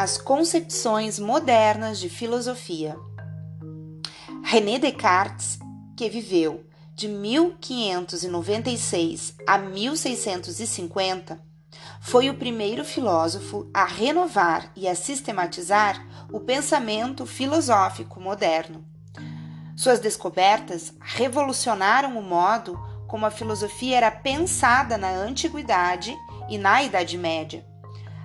as concepções modernas de filosofia. René Descartes, que viveu de 1596 a 1650, foi o primeiro filósofo a renovar e a sistematizar o pensamento filosófico moderno. Suas descobertas revolucionaram o modo como a filosofia era pensada na antiguidade e na Idade Média.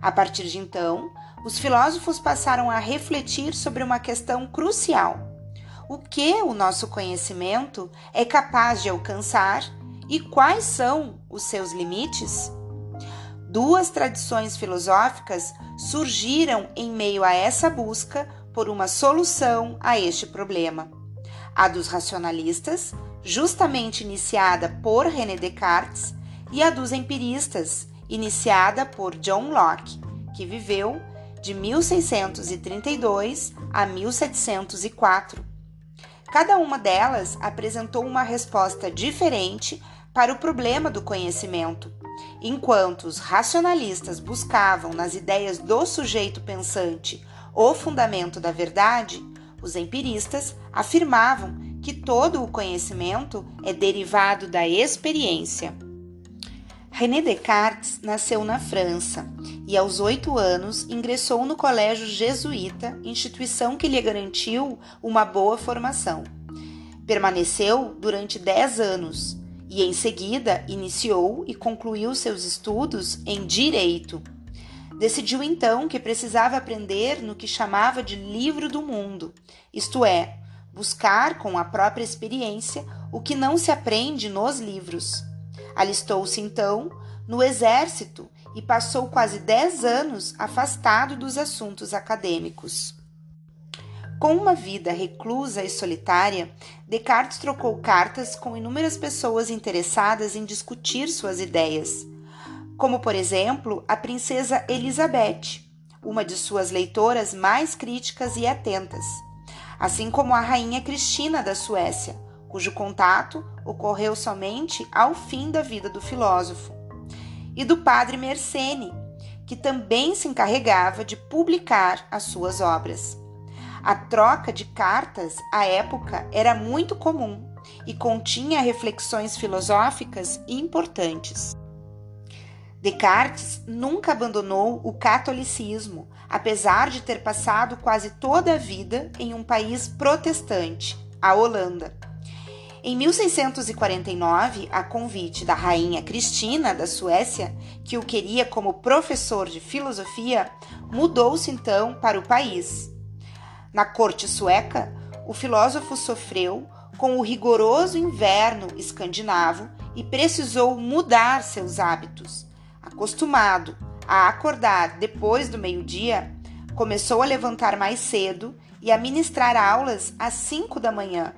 A partir de então, os filósofos passaram a refletir sobre uma questão crucial: o que o nosso conhecimento é capaz de alcançar e quais são os seus limites? Duas tradições filosóficas surgiram em meio a essa busca por uma solução a este problema. A dos racionalistas, justamente iniciada por René Descartes, e a dos empiristas, iniciada por John Locke, que viveu de 1632 a 1704. Cada uma delas apresentou uma resposta diferente para o problema do conhecimento. Enquanto os racionalistas buscavam nas ideias do sujeito pensante o fundamento da verdade, os empiristas afirmavam que todo o conhecimento é derivado da experiência. René Descartes nasceu na França e, aos oito anos, ingressou no Colégio Jesuíta, instituição que lhe garantiu uma boa formação. Permaneceu durante dez anos e, em seguida, iniciou e concluiu seus estudos em Direito. Decidiu então que precisava aprender no que chamava de livro do mundo, isto é, buscar com a própria experiência o que não se aprende nos livros. Alistou-se então no exército e passou quase dez anos afastado dos assuntos acadêmicos. Com uma vida reclusa e solitária, Descartes trocou cartas com inúmeras pessoas interessadas em discutir suas ideias, como, por exemplo, a princesa Elizabeth, uma de suas leitoras mais críticas e atentas assim como a rainha Cristina da Suécia, cujo contato ocorreu somente ao fim da vida do filósofo, e do padre Mersenne, que também se encarregava de publicar as suas obras. A troca de cartas à época era muito comum e continha reflexões filosóficas importantes. Descartes nunca abandonou o catolicismo, apesar de ter passado quase toda a vida em um país protestante, a Holanda. Em 1649, a convite da rainha Cristina da Suécia, que o queria como professor de filosofia, mudou-se então para o país. Na corte sueca, o filósofo sofreu com o rigoroso inverno escandinavo e precisou mudar seus hábitos acostumado a acordar depois do meio-dia, começou a levantar mais cedo e a ministrar aulas às 5 da manhã,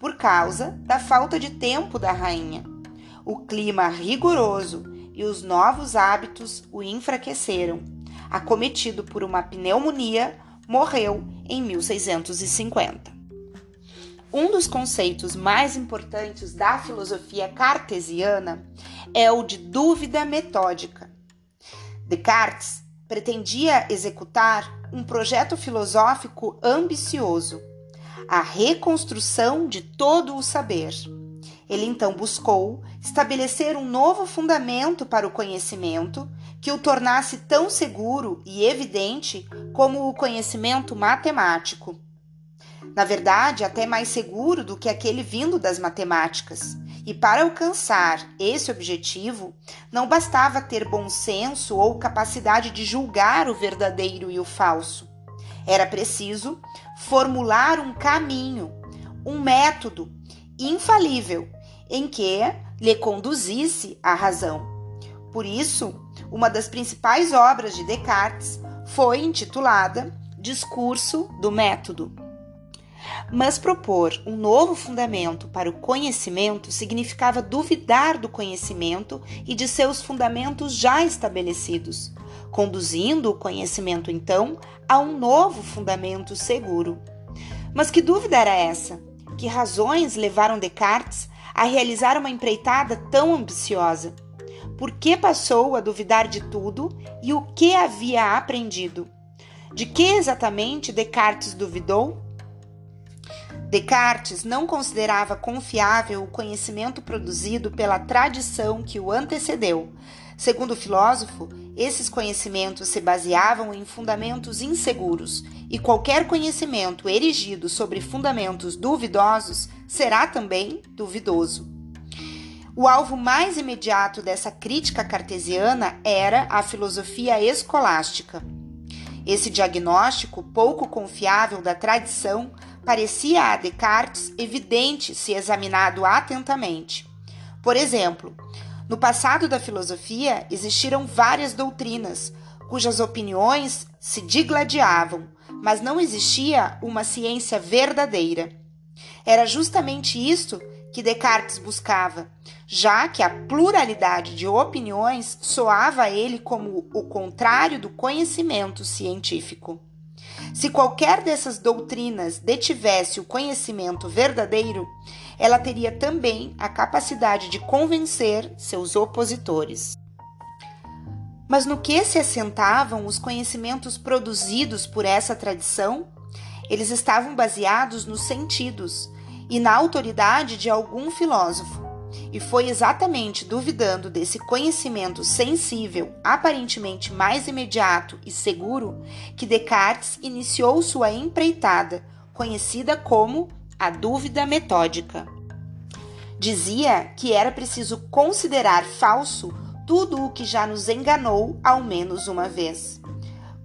por causa da falta de tempo da rainha. O clima rigoroso e os novos hábitos o enfraqueceram. Acometido por uma pneumonia, morreu em 1650. Um dos conceitos mais importantes da filosofia cartesiana é o de dúvida metódica. Descartes pretendia executar um projeto filosófico ambicioso, a reconstrução de todo o saber. Ele então buscou estabelecer um novo fundamento para o conhecimento que o tornasse tão seguro e evidente como o conhecimento matemático. Na verdade, até mais seguro do que aquele vindo das matemáticas, e para alcançar esse objetivo, não bastava ter bom senso ou capacidade de julgar o verdadeiro e o falso. Era preciso formular um caminho, um método infalível em que lhe conduzisse à razão. Por isso, uma das principais obras de Descartes foi intitulada Discurso do Método. Mas propor um novo fundamento para o conhecimento significava duvidar do conhecimento e de seus fundamentos já estabelecidos, conduzindo o conhecimento então a um novo fundamento seguro. Mas que dúvida era essa? Que razões levaram Descartes a realizar uma empreitada tão ambiciosa? Por que passou a duvidar de tudo e o que havia aprendido? De que exatamente Descartes duvidou? Descartes não considerava confiável o conhecimento produzido pela tradição que o antecedeu. Segundo o filósofo, esses conhecimentos se baseavam em fundamentos inseguros, e qualquer conhecimento erigido sobre fundamentos duvidosos será também duvidoso. O alvo mais imediato dessa crítica cartesiana era a filosofia escolástica. Esse diagnóstico pouco confiável da tradição parecia a Descartes evidente se examinado atentamente. Por exemplo, no passado da filosofia existiram várias doutrinas cujas opiniões se digladiavam, mas não existia uma ciência verdadeira. Era justamente isto que Descartes buscava, já que a pluralidade de opiniões soava a ele como o contrário do conhecimento científico. Se qualquer dessas doutrinas detivesse o conhecimento verdadeiro, ela teria também a capacidade de convencer seus opositores. Mas no que se assentavam os conhecimentos produzidos por essa tradição? Eles estavam baseados nos sentidos e na autoridade de algum filósofo. E foi exatamente duvidando desse conhecimento sensível, aparentemente mais imediato e seguro, que Descartes iniciou sua empreitada, conhecida como a dúvida metódica. Dizia que era preciso considerar falso tudo o que já nos enganou ao menos uma vez.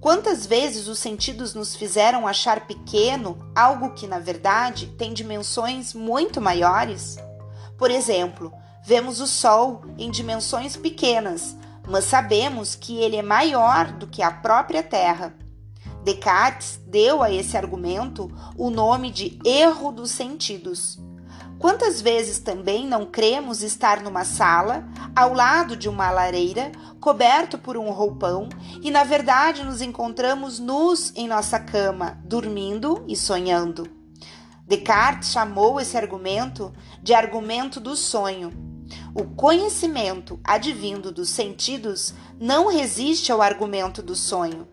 Quantas vezes os sentidos nos fizeram achar pequeno algo que, na verdade, tem dimensões muito maiores? Por exemplo, vemos o Sol em dimensões pequenas, mas sabemos que ele é maior do que a própria Terra. Descartes deu a esse argumento o nome de erro dos sentidos. Quantas vezes também não cremos estar numa sala, ao lado de uma lareira, coberto por um roupão, e na verdade nos encontramos nus em nossa cama, dormindo e sonhando? Descartes chamou esse argumento de argumento do sonho. O conhecimento advindo dos sentidos não resiste ao argumento do sonho.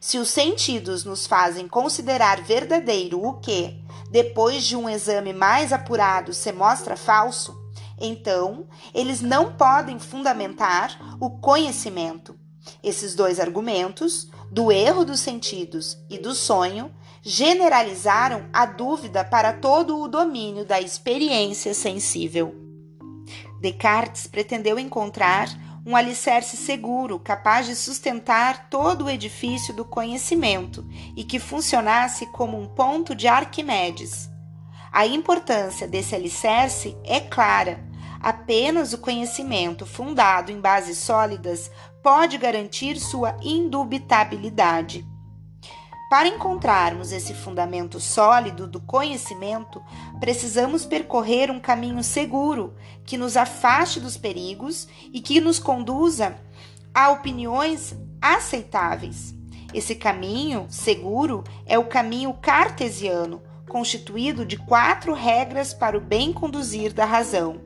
Se os sentidos nos fazem considerar verdadeiro o que, depois de um exame mais apurado, se mostra falso, então eles não podem fundamentar o conhecimento. Esses dois argumentos, do erro dos sentidos e do sonho, generalizaram a dúvida para todo o domínio da experiência sensível. Descartes pretendeu encontrar um alicerce seguro capaz de sustentar todo o edifício do conhecimento e que funcionasse como um ponto de Arquimedes. A importância desse alicerce é clara. Apenas o conhecimento fundado em bases sólidas pode garantir sua indubitabilidade. Para encontrarmos esse fundamento sólido do conhecimento, precisamos percorrer um caminho seguro que nos afaste dos perigos e que nos conduza a opiniões aceitáveis. Esse caminho seguro é o caminho cartesiano, constituído de quatro regras para o bem conduzir da razão.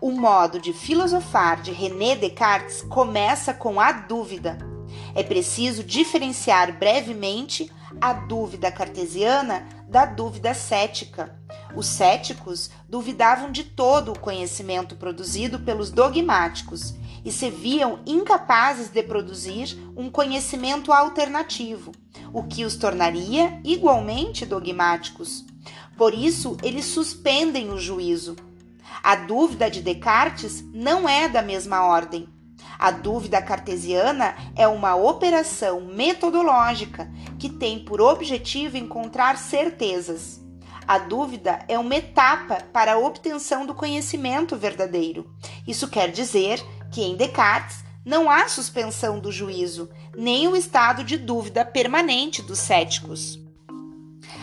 O modo de filosofar de René Descartes começa com a dúvida é preciso diferenciar brevemente a dúvida cartesiana da dúvida cética. Os céticos duvidavam de todo o conhecimento produzido pelos dogmáticos e se viam incapazes de produzir um conhecimento alternativo, o que os tornaria igualmente dogmáticos. Por isso, eles suspendem o juízo. A dúvida de Descartes não é da mesma ordem. A dúvida cartesiana é uma operação metodológica que tem por objetivo encontrar certezas. A dúvida é uma etapa para a obtenção do conhecimento verdadeiro. Isso quer dizer que em Descartes não há suspensão do juízo, nem o estado de dúvida permanente dos céticos.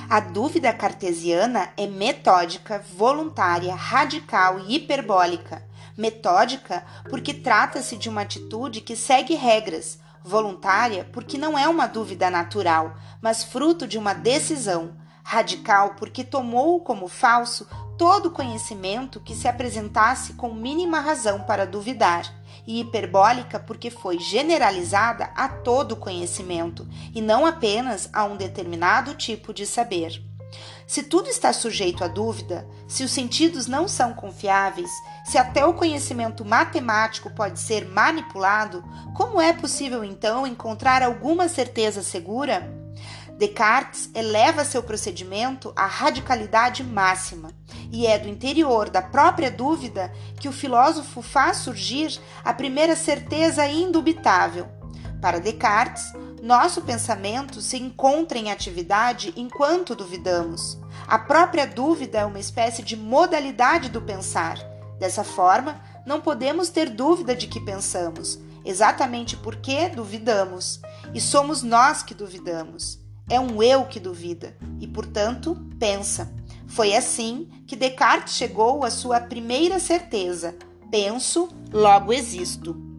A dúvida cartesiana é metódica, voluntária, radical e hiperbólica metódica porque trata-se de uma atitude que segue regras, voluntária porque não é uma dúvida natural, mas fruto de uma decisão, radical porque tomou como falso todo conhecimento que se apresentasse com mínima razão para duvidar, e hiperbólica porque foi generalizada a todo conhecimento e não apenas a um determinado tipo de saber. Se tudo está sujeito à dúvida, se os sentidos não são confiáveis, se até o conhecimento matemático pode ser manipulado, como é possível então encontrar alguma certeza segura? Descartes eleva seu procedimento à radicalidade máxima, e é do interior da própria dúvida que o filósofo faz surgir a primeira certeza indubitável. Para Descartes, nosso pensamento se encontra em atividade enquanto duvidamos. A própria dúvida é uma espécie de modalidade do pensar. Dessa forma, não podemos ter dúvida de que pensamos, exatamente porque duvidamos, e somos nós que duvidamos. É um eu que duvida e, portanto, pensa. Foi assim que Descartes chegou à sua primeira certeza: penso, logo existo.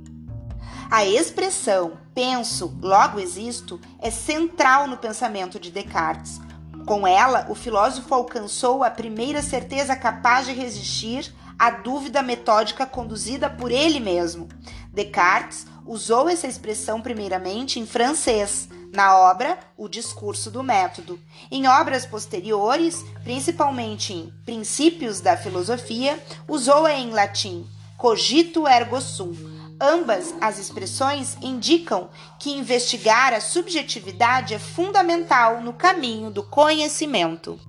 A expressão penso, logo existo é central no pensamento de Descartes. Com ela, o filósofo alcançou a primeira certeza capaz de resistir à dúvida metódica conduzida por ele mesmo. Descartes usou essa expressão primeiramente em francês, na obra O Discurso do Método. Em obras posteriores, principalmente em Princípios da Filosofia, usou-a em latim, Cogito ergo sum, Ambas as expressões indicam que investigar a subjetividade é fundamental no caminho do conhecimento.